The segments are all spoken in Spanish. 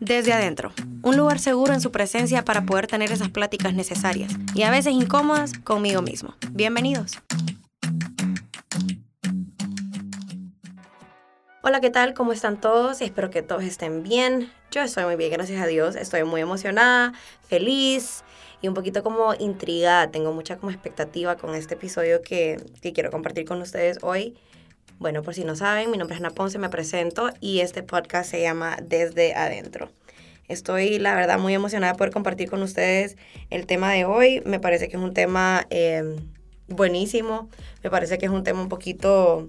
Desde adentro, un lugar seguro en su presencia para poder tener esas pláticas necesarias y a veces incómodas conmigo mismo. Bienvenidos. Hola, ¿qué tal? ¿Cómo están todos? Espero que todos estén bien. Yo estoy muy bien, gracias a Dios. Estoy muy emocionada, feliz y un poquito como intrigada. Tengo mucha como expectativa con este episodio que, que quiero compartir con ustedes hoy. Bueno, por si no saben, mi nombre es Ana Ponce, me presento y este podcast se llama Desde Adentro. Estoy, la verdad, muy emocionada poder compartir con ustedes el tema de hoy. Me parece que es un tema eh, buenísimo. Me parece que es un tema un poquito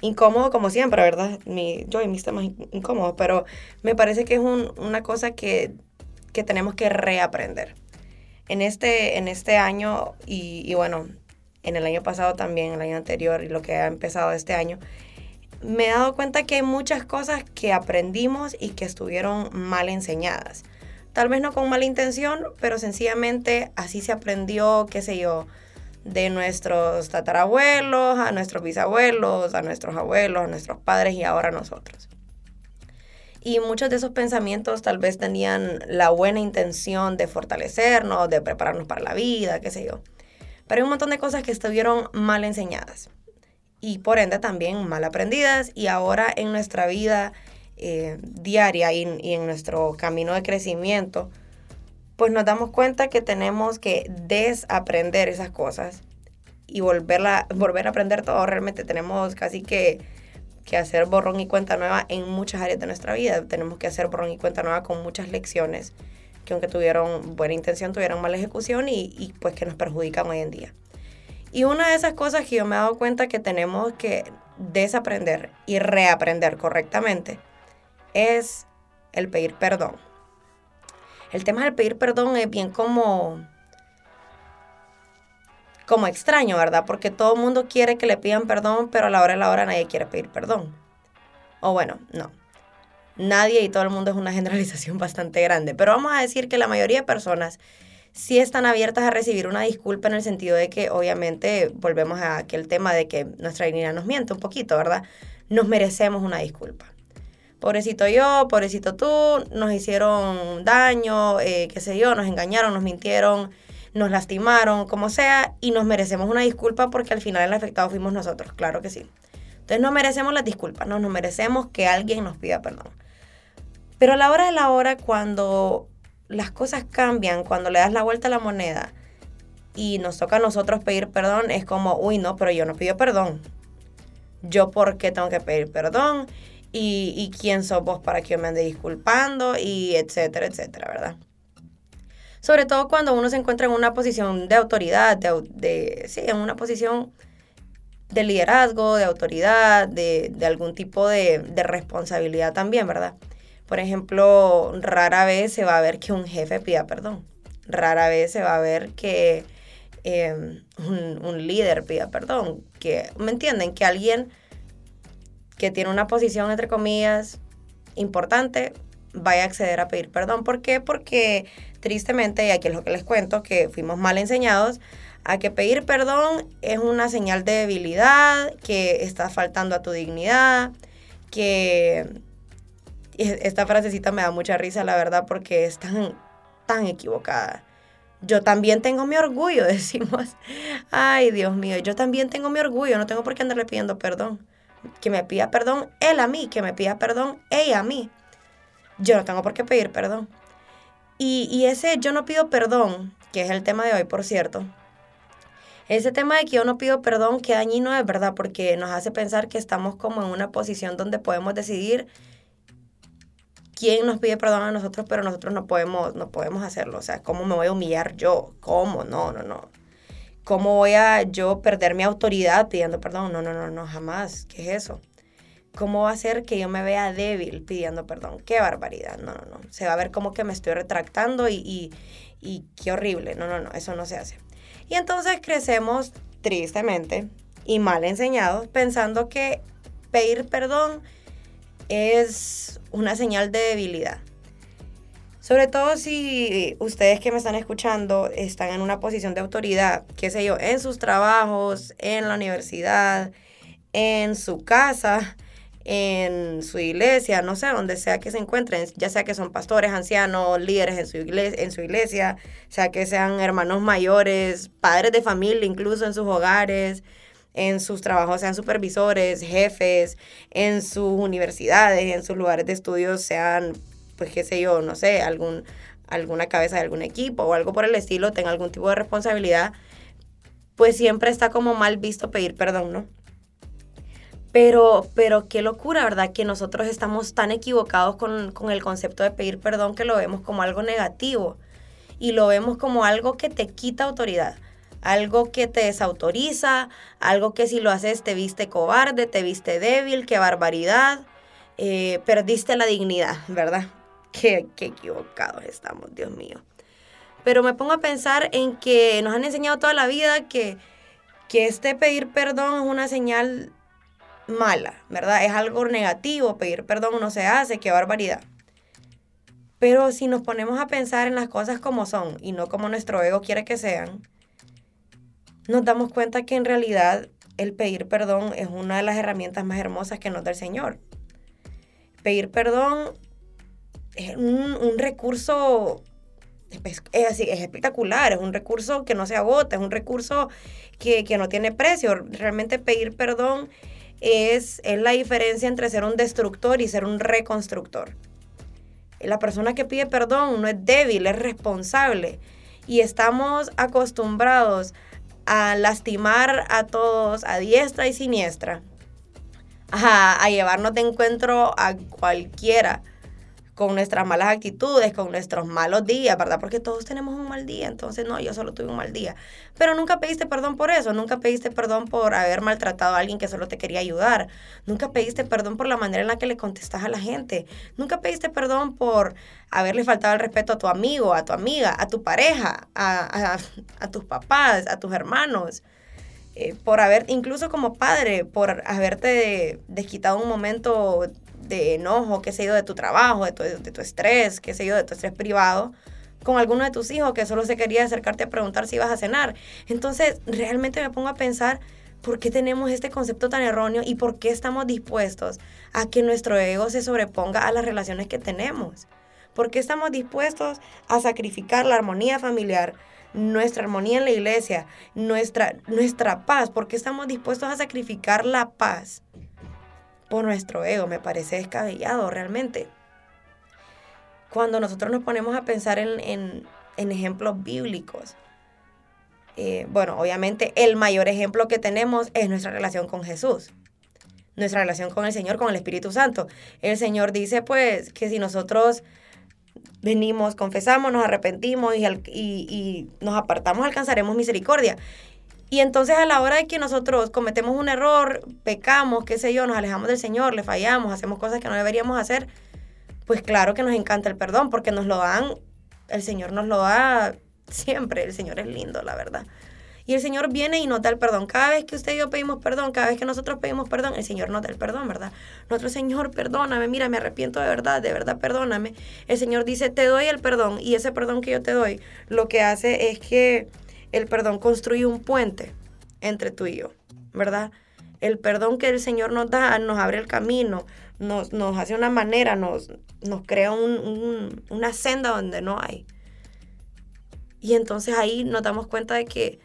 incómodo, como siempre, ¿verdad? Mi, yo y mis temas incómodos, pero me parece que es un, una cosa que, que, tenemos que reaprender. En este, en este año, y bueno, en el año pasado también, el año anterior y lo que ha empezado este año, me he dado cuenta que hay muchas cosas que aprendimos y que estuvieron mal enseñadas. Tal vez no con mala intención, pero sencillamente así se aprendió, qué sé yo, de nuestros tatarabuelos, a nuestros bisabuelos, a nuestros abuelos, a nuestros padres y ahora a nosotros. Y muchos de esos pensamientos tal vez tenían la buena intención de fortalecernos, de prepararnos para la vida, qué sé yo. Pero hay un montón de cosas que estuvieron mal enseñadas y por ende también mal aprendidas y ahora en nuestra vida eh, diaria y, en nuestro camino de crecimiento, pues nos damos cuenta que tenemos que desaprender esas cosas y volverla, volver a aprender todo. Realmente tenemos casi que, que hacer borrón y cuenta nueva en muchas áreas de nuestra vida. Tenemos que hacer borrón y cuenta nueva con muchas lecciones que aunque tuvieron buena intención, tuvieron mala ejecución y, y pues que nos perjudican hoy en día. Y una de esas cosas que yo me he dado cuenta que tenemos que desaprender y reaprender correctamente es el pedir perdón. El tema del pedir perdón es bien como como extraño, ¿verdad? Porque todo el mundo quiere que le pidan perdón, pero a la hora de la hora nadie quiere pedir perdón. O bueno, no nadie y todo el mundo es una generalización bastante grande, pero vamos a decir que la mayoría de personas sí están abiertas a recibir una disculpa en el sentido de que obviamente volvemos a aquel tema de que nuestra dignidad nos miente un poquito, ¿verdad? Nos merecemos una disculpa. Pobrecito yo, pobrecito tú, nos hicieron daño, eh, qué sé yo, nos engañaron, nos mintieron, nos lastimaron, como sea, y nos merecemos una disculpa porque al final el afectado fuimos nosotros, claro que sí. Entonces no merecemos las disculpas, no, nos merecemos que alguien nos pida perdón. Pero a la hora de la hora, cuando las cosas cambian, cuando le das la vuelta a la moneda y nos toca a nosotros pedir perdón, es como, uy, no, pero yo no pido perdón. Yo por qué tengo que pedir perdón y, quién sos vos para que yo me ande disculpando y etcétera, etcétera, ¿verdad? Sobre todo cuando uno se encuentra en una posición de autoridad, de, sí, en una posición de liderazgo, de autoridad, de, algún tipo de responsabilidad también, ¿verdad? Por ejemplo, rara vez se va a ver que un jefe pida perdón. Rara vez se va a ver que em, un, líder pida perdón. Que, ¿Me entienden? Que alguien que tiene una posición, entre comillas, importante, vaya a acceder a pedir perdón. ¿Por qué? Porque tristemente, y aquí es lo que les cuento, que fuimos mal enseñados a que pedir perdón es una señal de debilidad, que estás faltando a tu dignidad, que esta frasecita me da mucha risa, la verdad, porque es tan, tan equivocada. Yo también tengo mi orgullo, decimos. Ay, Dios mío, yo también tengo mi orgullo, no tengo por qué andarle pidiendo perdón. Que me pida perdón él a mí, que me pida perdón ella a mí. Yo no tengo por qué pedir perdón. Y, y ese yo no pido perdón, que es el tema de hoy, por cierto, ese tema de que yo no pido perdón, que dañino es verdad, porque nos hace pensar que estamos como en una posición donde podemos decidir quién nos pide perdón a nosotros, pero nosotros no podemos, no podemos hacerlo. O sea, ¿cómo me voy a humillar yo? ¿Cómo? No, no, no. ¿Cómo voy a yo perder mi autoridad pidiendo perdón? No, no, no, no, jamás. ¿Qué es eso? ¿Cómo va a ser que yo me vea débil pidiendo perdón? Qué barbaridad. No, no, no. Se va a ver como que me estoy retractando y, y, y qué horrible. No, no, no, eso no se hace. Y entonces crecemos tristemente y mal enseñados pensando que pedir perdón es una señal de debilidad. Sobre todo si ustedes que me están escuchando están en una posición de autoridad, qué sé yo, en sus trabajos, en la universidad, en su casa, en su iglesia, no sé, donde sea que se encuentren, ya sea que son pastores, ancianos, líderes en su iglesia, en su iglesia sea que sean hermanos mayores, padres de familia, incluso en sus hogares, en sus trabajos sean supervisores, jefes, en sus universidades, en sus lugares de estudio sean, pues qué sé yo, no sé, algún, alguna cabeza de algún equipo o algo por el estilo, tenga algún tipo de responsabilidad, pues siempre está como mal visto pedir perdón, ¿no? Pero, pero qué locura, ¿verdad? Que nosotros estamos tan equivocados con, con el concepto de pedir perdón que lo vemos como algo negativo y lo vemos como algo que te quita autoridad, algo que te desautoriza, algo que si lo haces te viste cobarde, te viste débil, qué barbaridad, eh, perdiste la dignidad, ¿verdad? Qué, qué equivocados estamos, Dios mío. Pero me pongo a pensar en que nos han enseñado toda la vida que, que este pedir perdón es una señal mala, ¿verdad? Es algo negativo, pedir perdón no se hace, qué barbaridad. Pero si nos ponemos a pensar en las cosas como son y no como nuestro ego quiere que sean, nos damos cuenta que en realidad el pedir perdón es una de las herramientas más hermosas que nos da el Señor. Pedir perdón es un, recurso es, es espectacular, es un recurso que no se agota, es un recurso que, que no tiene precio. Realmente pedir perdón es, la diferencia entre ser un destructor y ser un reconstructor. La persona que pide perdón no es débil, es responsable. Y estamos acostumbrados a lastimar a todos a diestra y siniestra, a, llevarnos de encuentro a cualquiera con nuestras malas actitudes, con nuestros malos días, ¿verdad? Porque todos tenemos un mal día, entonces no, yo solo tuve un mal día. Pero nunca pediste perdón por eso, nunca pediste perdón por haber maltratado a alguien que solo te quería ayudar, nunca pediste perdón por la manera en la que le contestas a la gente, nunca pediste perdón por haberle faltado el respeto a tu amigo, a tu amiga, a tu pareja, a, tus papás, a tus hermanos. Eh, por haber, incluso como padre, por haberte desquitado un momento de enojo, qué sé yo, de tu trabajo, de tu, de tu estrés, qué sé yo, de tu estrés privado, con alguno de tus hijos que solo se quería acercarte a preguntar si ibas a cenar. Entonces, realmente me pongo a pensar, ¿por qué tenemos este concepto tan erróneo y por qué estamos dispuestos a que nuestro ego se sobreponga a las relaciones que tenemos? ¿Por qué estamos dispuestos a sacrificar la armonía familiar, nuestra armonía en la iglesia, nuestra, nuestra paz? ¿Por qué estamos dispuestos a sacrificar la paz por nuestro ego. Me parece descabellado realmente. Cuando nosotros nos ponemos a pensar en, ejemplos bíblicos, eh, bueno, obviamente el mayor ejemplo que tenemos es nuestra relación con Jesús, nuestra relación con el Señor, con el Espíritu Santo. El Señor dice pues que si nosotros venimos, confesamos, nos arrepentimos y, y nos apartamos, alcanzaremos misericordia. Y entonces a la hora de que nosotros cometemos un error, pecamos, qué sé yo, nos alejamos del Señor, le fallamos, hacemos cosas que no deberíamos hacer, pues claro que nos encanta el perdón, porque nos lo dan, el Señor nos lo da siempre, el Señor es lindo, la verdad. Y el Señor viene y nos da el perdón. Cada vez que usted y yo pedimos perdón, cada vez que nosotros pedimos perdón, el Señor nos da el perdón, ¿verdad? Nuestro Señor, perdóname, mira, me arrepiento de verdad, de verdad, perdóname. El Señor dice, te doy el perdón y ese perdón que yo te doy, lo que hace es que el perdón construye un puente entre tú y yo, ¿verdad? El perdón que el Señor nos da nos abre el camino, nos, nos hace una manera, nos, nos crea una senda donde no hay. Y entonces ahí nos damos cuenta de que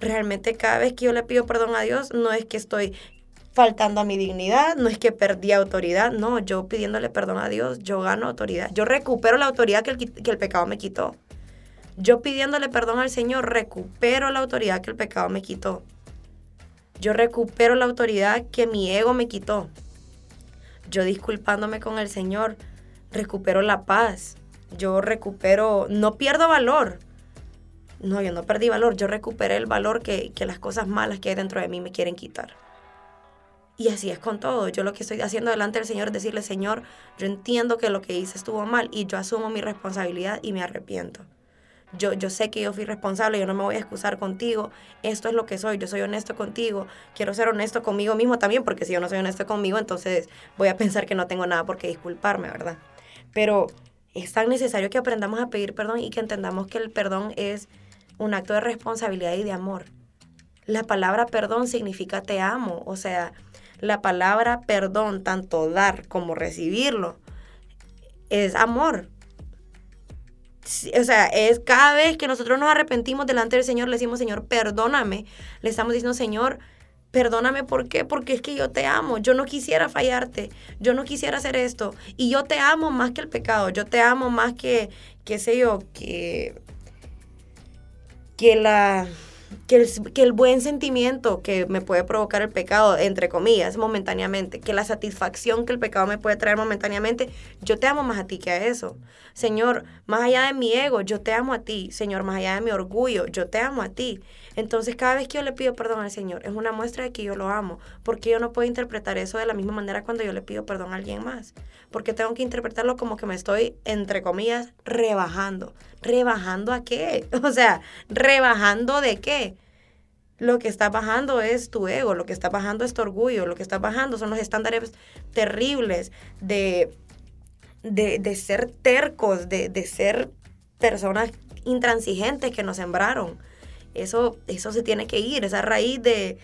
realmente cada vez que yo le pido perdón a Dios, no es que estoy faltando a mi dignidad, no es que perdí autoridad, no, yo pidiéndole perdón a Dios, yo gano autoridad, yo recupero la autoridad que el, que el pecado me quitó. Yo pidiéndole perdón al Señor, recupero la autoridad que el pecado me quitó. Yo recupero la autoridad que mi ego me quitó. Yo disculpándome con el Señor, recupero la paz. Yo recupero, no pierdo valor. No, yo no perdí valor, yo recuperé el valor que, que las cosas malas que hay dentro de mí me quieren quitar. Y así es con todo. Yo lo que estoy haciendo delante del Señor es decirle, Señor, yo entiendo que lo que hice estuvo mal y yo asumo mi responsabilidad y me arrepiento yo, yo sé que yo fui responsable, yo no me voy a excusar contigo, esto es lo que soy, yo soy honesto contigo, quiero ser honesto conmigo mismo también, porque si yo no soy honesto conmigo, entonces voy a pensar que no tengo nada por qué disculparme, ¿verdad? Pero es tan necesario que aprendamos a pedir perdón y que entendamos que el perdón es un acto de responsabilidad y de amor. La palabra perdón significa te amo, o sea, la palabra perdón, tanto dar como recibirlo, es amor. O sea, es cada vez que nosotros nos arrepentimos delante del Señor, le decimos, Señor, perdóname. Le estamos diciendo, Señor, perdóname, ¿por qué? Porque es que yo te amo, yo no quisiera fallarte, yo no quisiera hacer esto. Y yo te amo más que el pecado, yo te amo más que, qué sé yo, que, que la que el, el, buen sentimiento que me puede provocar el pecado, entre comillas, momentáneamente, que la satisfacción que el pecado me puede traer momentáneamente, yo te amo más a ti que a eso. Señor, más allá de mi ego, yo te amo a ti. Señor, más allá de mi orgullo, yo te amo a ti. Entonces, cada vez que yo le pido perdón al Señor, es una muestra de que yo lo amo, porque yo no puedo interpretar eso de la misma manera cuando yo le pido perdón a alguien más, porque tengo que interpretarlo como que me estoy, entre comillas, rebajando. ¿Rebajando a qué? O sea, ¿rebajando de qué? Lo que está bajando es tu ego, lo que está bajando es tu orgullo, lo que está bajando son los estándares terribles de, de, ser tercos, de, de ser personas intransigentes que nos sembraron eso, eso se tiene que ir, esa raíz de,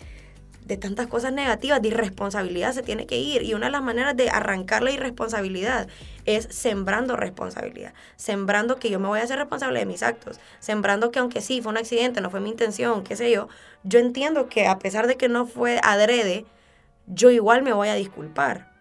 de tantas cosas negativas, de irresponsabilidad se tiene que ir. Y una de las maneras de arrancar la irresponsabilidad es sembrando responsabilidad, sembrando que yo me voy a hacer responsable de mis actos, sembrando que aunque sí fue un accidente, no fue mi intención, qué sé yo, yo entiendo que a pesar de que no fue adrede, yo igual me voy a disculpar.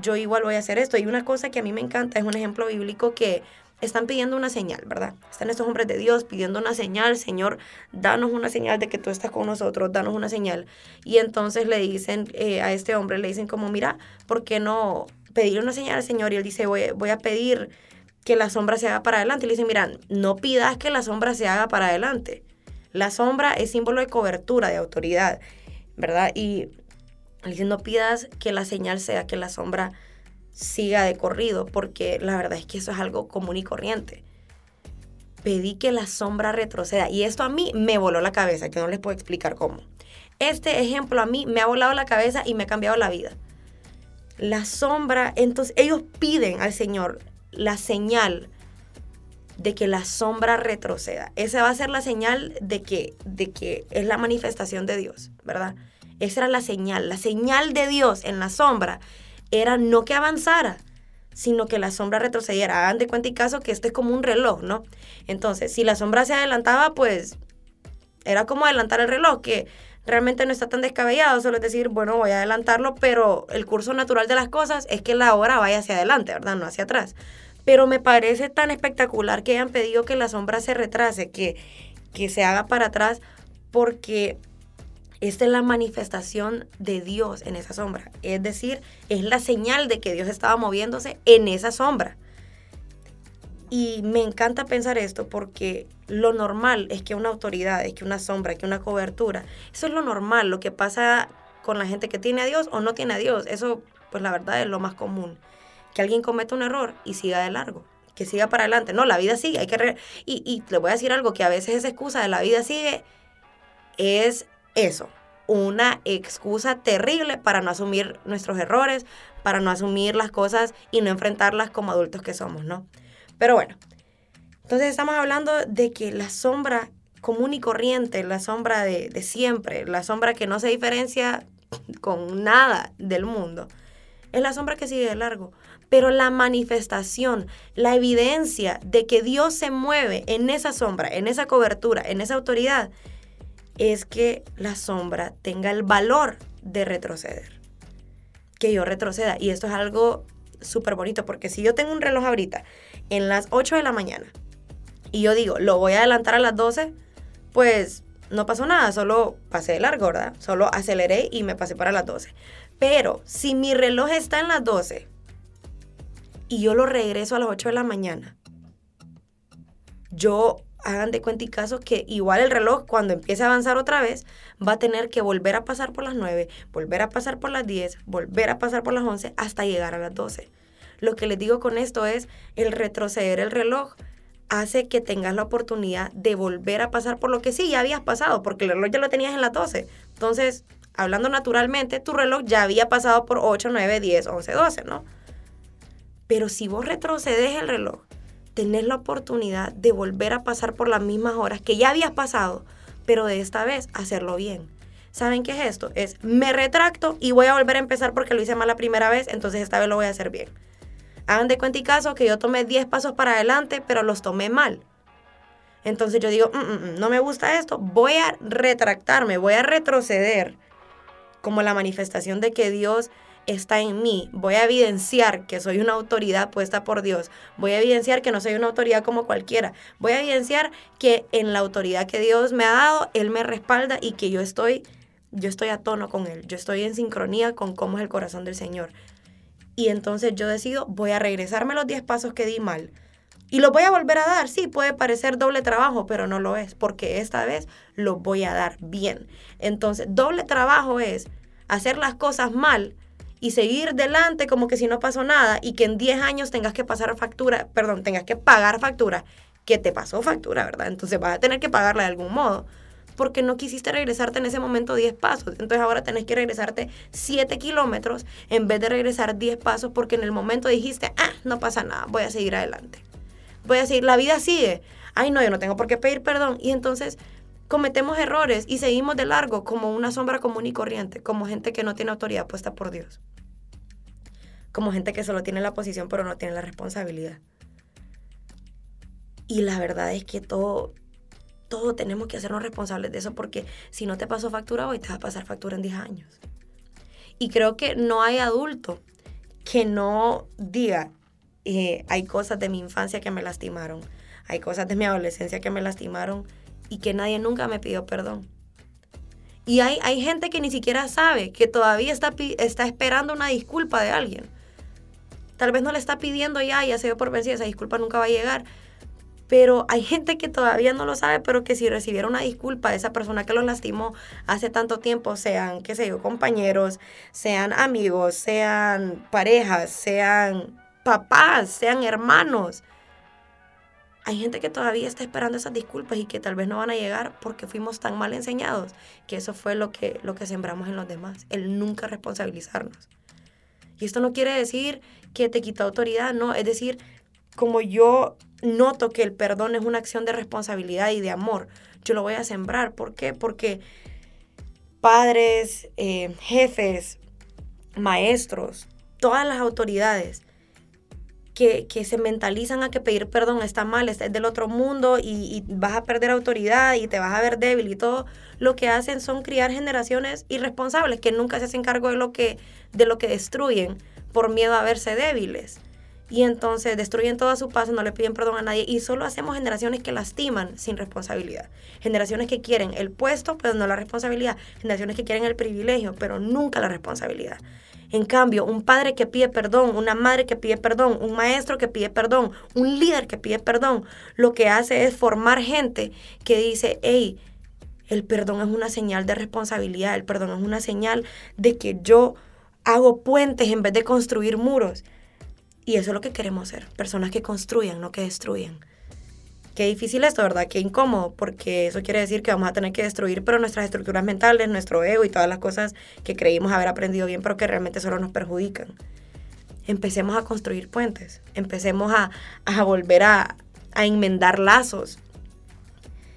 Yo igual voy a hacer esto. Y una cosa que a mí me encanta es un ejemplo bíblico que están pidiendo una señal, ¿verdad? Están estos hombres de Dios pidiendo una señal, Señor, danos una señal de que tú estás con nosotros, danos una señal. Y entonces le dicen eh, a este hombre, le dicen como, mira, ¿por qué no pedir una señal al Señor? Y él dice, voy, voy a pedir que la sombra se haga para adelante. Y le dicen, mira, no pidas que la sombra se haga para adelante. La sombra es símbolo de cobertura, de autoridad, ¿verdad? Y le dicen, no pidas que la señal sea que la sombra siga de corrido, porque la verdad es que eso es algo común y corriente. Pedí que la sombra retroceda y esto a mí me voló la cabeza, que no les puedo explicar cómo. Este ejemplo a mí me ha volado la cabeza y me ha cambiado la vida. La sombra, entonces ellos piden al Señor la señal de que la sombra retroceda. Esa va a ser la señal de que, de que es la manifestación de Dios, ¿verdad? Esa era la señal. La señal de Dios en la sombra era no que avanzara, sino que la sombra retrocediera. Hagan de cuenta y caso que este es como un reloj, ¿no? Entonces, si la sombra se adelantaba, pues era como adelantar el reloj, que realmente no está tan descabellado, solo es decir, bueno, voy a adelantarlo, pero el curso natural de las cosas es que la hora vaya hacia adelante, ¿verdad? No hacia atrás. Pero me parece tan espectacular que hayan pedido que la sombra se retrase, que, que se haga para atrás, porque esta es la manifestación de Dios en esa sombra. Es decir, es la señal de que Dios estaba moviéndose en esa sombra. Y me encanta pensar esto porque lo normal es que una autoridad, es que una sombra, que una cobertura, eso es lo normal, lo que pasa con la gente que tiene a Dios o no tiene a Dios. Eso, pues la verdad es lo más común. Que alguien cometa un error y siga de largo, que siga para adelante. No, la vida sigue, hay que... y, y le voy a decir algo, que a veces esa excusa de la vida sigue es eso, una excusa terrible para no asumir nuestros errores, para no asumir las cosas y no enfrentarlas como adultos que somos, ¿no? Pero bueno, entonces estamos hablando de que la sombra común y corriente, la sombra de, siempre, la sombra que no se diferencia con nada del mundo, es la sombra que sigue de largo. Pero la manifestación, la evidencia de que Dios se mueve en esa sombra, en esa cobertura, en esa autoridad, es que la sombra tenga el valor de retroceder. Que yo retroceda. Y esto es algo súper bonito, porque si yo tengo un reloj ahorita en las 8 de la mañana y yo digo, lo voy a adelantar a las 12, pues no pasó nada, solo pasé de largo, ¿verdad? Solo aceleré y me pasé para las 12. Pero si mi reloj está en las 12 y yo lo regreso a las 8 de la mañana, yo hagan de cuenta y caso que igual el reloj cuando empiece a avanzar otra vez va a tener que volver a pasar por las 9, volver a pasar por las 10, volver a pasar por las 11 hasta llegar a las 12. Lo que les digo con esto es el retroceder el reloj hace que tengas la oportunidad de volver a pasar por lo que sí ya habías pasado, porque el reloj ya lo tenías en las 12. Entonces, hablando naturalmente, tu reloj ya había pasado por 8, 9, 10, 11, 12, ¿no? Pero si vos retrocedes el reloj tener la oportunidad de volver a pasar por las mismas horas que ya habías pasado, pero de esta vez hacerlo bien. ¿Saben qué es esto? Es me retracto y voy a volver a empezar porque lo hice mal la primera vez, entonces esta vez lo voy a hacer bien. Hagan de cuenta y caso que yo tomé 10 pasos para adelante, pero los tomé mal. Entonces yo digo, mm, mm, mm, no me gusta esto, voy a retractarme, voy a retroceder como la manifestación de que Dios está en mí. Voy a evidenciar que soy una autoridad puesta por Dios. Voy a evidenciar que no soy una autoridad como cualquiera. Voy a evidenciar que en la autoridad que Dios me ha dado, Él me respalda y que yo estoy, yo estoy a tono con Él. Yo estoy en sincronía con cómo es el corazón del Señor. Y entonces yo decido, voy a regresarme los 10 pasos que di mal y lo voy a volver a dar. Sí, puede parecer doble trabajo, pero no lo es, porque esta vez lo voy a dar bien. Entonces, doble trabajo es hacer las cosas mal y seguir delante como que si no pasó nada y que en 10 años tengas que pasar factura, perdón, tengas que pagar factura, que te pasó factura, ¿verdad? Entonces vas a tener que pagarla de algún modo porque no quisiste regresarte en ese momento 10 pasos. Entonces ahora tenés que regresarte 7 kilómetros en vez de regresar 10 pasos porque en el momento dijiste, ah, no pasa nada, voy a seguir adelante voy a seguir, la vida sigue. Ay, no, yo no tengo por qué pedir perdón. Y entonces cometemos errores y seguimos de largo como una sombra común y corriente, como gente que no tiene autoridad puesta por Dios. Como gente que solo tiene la posición pero no tiene la responsabilidad. Y la verdad es que todo, todo tenemos que hacernos responsables de eso porque si no te pasó factura hoy, te va a pasar factura en 10 años. Y creo que no hay adulto que no diga, eh, hay cosas de mi infancia que me lastimaron, hay cosas de mi adolescencia que me lastimaron y que nadie nunca me pidió perdón. Y hay, hay gente que ni siquiera sabe que todavía está, está esperando una disculpa de alguien. Tal vez no le está pidiendo ya, ya se dio por vencida, esa disculpa nunca va a llegar. Pero hay gente que todavía no lo sabe, pero que si recibiera una disculpa de esa persona que los lastimó hace tanto tiempo, sean, qué sé yo, compañeros, sean amigos, sean parejas, sean papás, sean hermanos. Hay gente que todavía está esperando esas disculpas y que tal vez no van a llegar porque fuimos tan mal enseñados que eso fue lo que, lo que sembramos en los demás, el nunca responsabilizarnos. Y esto no quiere decir que te quita autoridad, no, es decir, como yo noto que el perdón es una acción de responsabilidad y de amor, yo lo voy a sembrar. ¿Por qué? Porque padres, eh, jefes, maestros, todas las autoridades que, se mentalizan a que pedir perdón está mal, es del otro mundo y, y, vas a perder autoridad y te vas a ver débil y todo, lo que hacen son criar generaciones irresponsables que nunca se hacen cargo de lo que, de lo que destruyen por miedo a verse débiles. Y entonces destruyen toda su paz, no le piden perdón a nadie y solo hacemos generaciones que lastiman sin responsabilidad. Generaciones que quieren el puesto, pero no la responsabilidad. Generaciones que quieren el privilegio, pero nunca la responsabilidad. En cambio, un padre que pide perdón, una madre que pide perdón, un maestro que pide perdón, un líder que pide perdón, lo que hace es formar gente que dice, hey, el perdón es una señal de responsabilidad, el perdón es una señal de que yo hago puentes en vez de construir muros. Y eso es lo que queremos ser, personas que construyan, no que destruyan. Qué difícil esto, ¿verdad? Qué incómodo, porque eso quiere decir que vamos a tener que destruir, pero nuestras estructuras mentales, nuestro ego y todas las cosas que creímos haber aprendido bien, pero que realmente solo nos perjudican. Empecemos a construir puentes, empecemos a, a volver a, a enmendar lazos,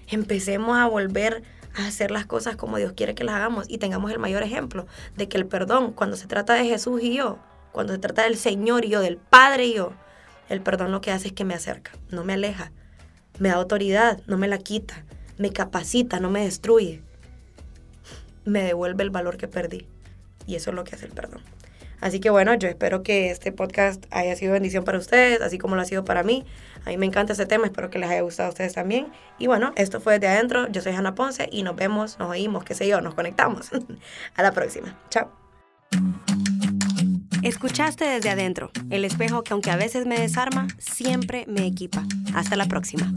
empecemos a volver a hacer las cosas como Dios quiere que las hagamos y tengamos el mayor ejemplo de que el perdón, cuando se trata de Jesús y yo, cuando se trata del Señor y yo, del Padre y yo, el perdón lo que hace es que me acerca, no me aleja, me da autoridad, no me la quita, me capacita, no me destruye, me devuelve el valor que perdí. Y eso es lo que hace el perdón. Así que bueno, yo espero que este podcast haya sido bendición para ustedes, así como lo ha sido para mí. A mí me encanta este tema, espero que les haya gustado a ustedes también. Y bueno, esto fue desde adentro. Yo soy Hanna Ponce y nos vemos, nos oímos, qué sé yo, nos conectamos. a la próxima. Chao. Escuchaste desde adentro, el espejo que aunque a veces me desarma, siempre me equipa. Hasta la próxima.